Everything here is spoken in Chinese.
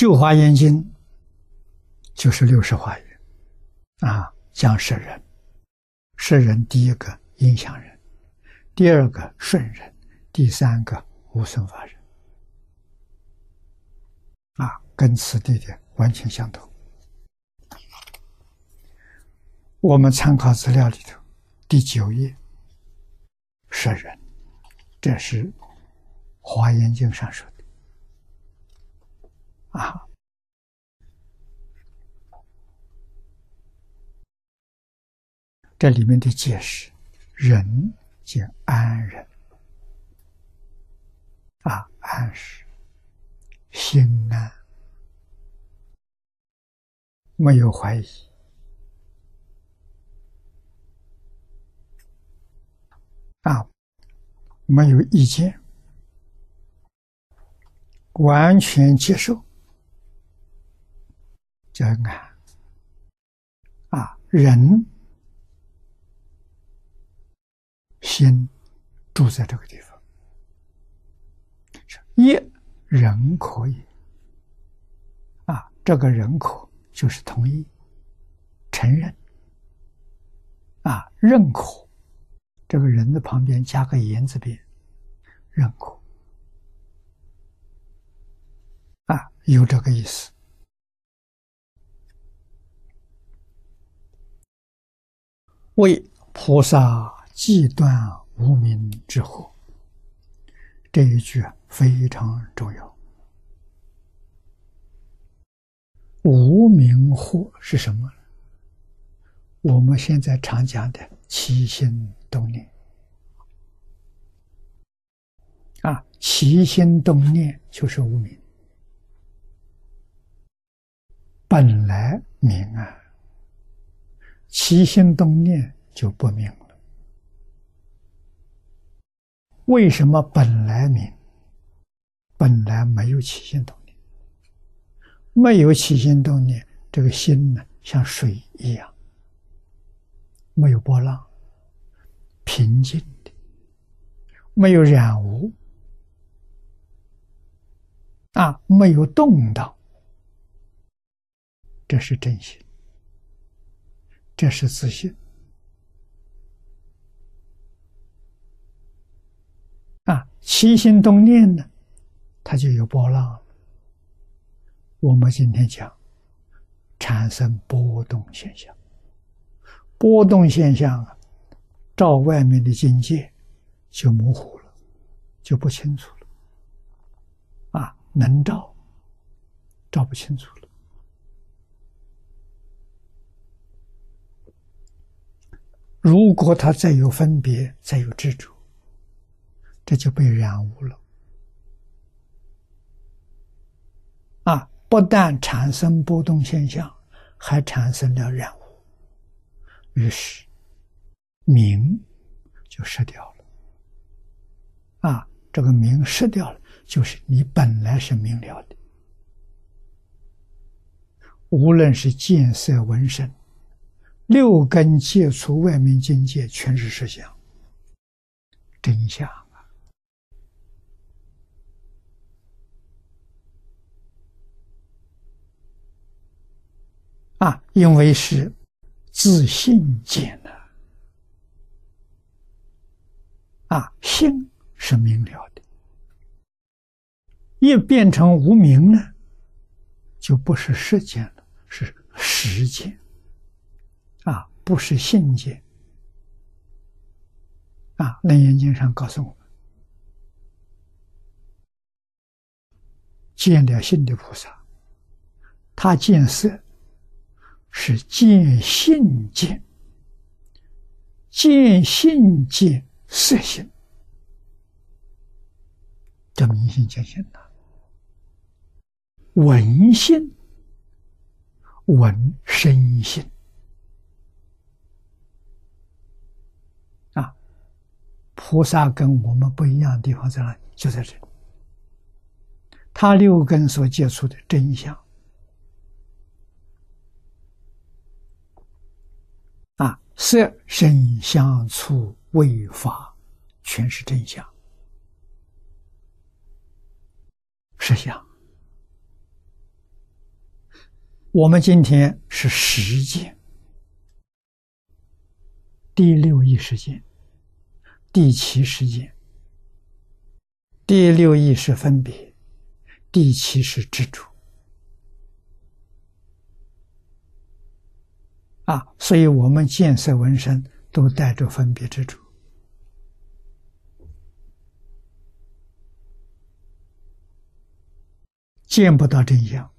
旧华严经就是六十华严啊，讲识人，识人第一个影响人，第二个顺人，第三个无生法人啊，跟此地的完全相同。我们参考资料里头第九页，识人，这是华严经上说的。啊，这里面的解释，人即安人，啊，安是心安，没有怀疑，啊，没有意见，完全接受。叫安啊，人心住在这个地方，一人可以。啊，这个人可就是同意、承认。啊，认可。这个人的旁边加个言字边，认可。啊，有这个意思。为菩萨既断无名之惑，这一句非常重要。无名惑是什么？我们现在常讲的起心动念啊，起心动念就是无名，本来明啊。起心动念就不明了。为什么本来明？本来没有起心动念，没有起心动念，这个心呢，像水一样，没有波浪，平静的，没有染污，啊，没有动荡，这是真心。这是自信啊！起心动念呢，它就有波浪。我们今天讲产生波动现象，波动现象啊，照外面的境界就模糊了，就不清楚了啊！能照，照不清楚了。如果他再有分别，再有执着，这就被染污了。啊，不但产生波动现象，还产生了染污，于是明就失掉了。啊，这个明失掉了，就是你本来是明了的，无论是见色闻声。六根接触外面境界，全是实相、真相啊！啊，因为是自信见的啊，心是明了的，一变成无明呢，就不是世间了，是实见。啊，不是信见啊！《楞严经》上告诉我们，见了性的菩萨，他见色是见性见，见性见色性，叫明心见性呐。闻性，闻声性。菩萨跟我们不一样的地方在哪里？就在这里。他六根所接触的真相，啊，色、声、香、触、味、法，全是真相，实相。我们今天是实践第六意识界、第七世界。第六意识分别，第七是执着。啊，所以我们见色闻声都带着分别执着，见不到真相。